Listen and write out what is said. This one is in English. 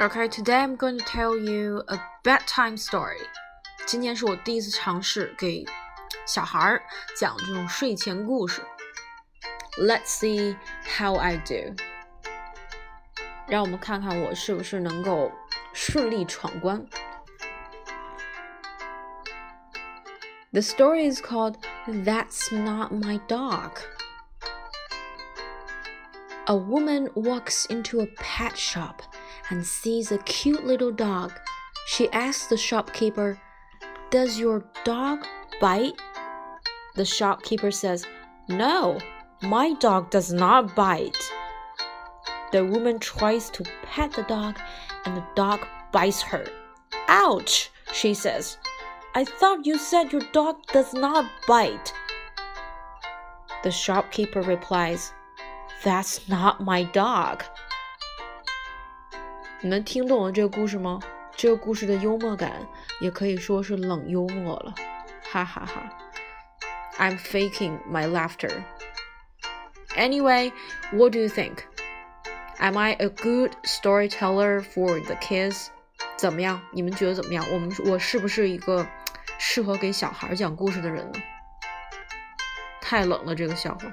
Okay, today I'm going to tell you a bedtime story. 今天是我第一次尝试给小孩儿讲这种睡前故事。Let's see how I do. 让我们看看我是不是能够顺利闯关。The story is called That's Not My Dog. A woman walks into a pet shop and sees a cute little dog. She asks the shopkeeper, Does your dog bite? The shopkeeper says, No, my dog does not bite. The woman tries to pet the dog, and the dog bites her. Ouch, she says. I thought you said your dog does not bite. The shopkeeper replies, That's not my dog. 你们听懂了这个故事吗？这个故事的幽默感也可以说是冷幽默了，哈哈哈。I'm faking my laughter. Anyway, what do you think? Am I a good storyteller for the kids? 怎么样？你们觉得怎么样？我们我是不是一个适合给小孩讲故事的人呢？太冷了，这个笑话。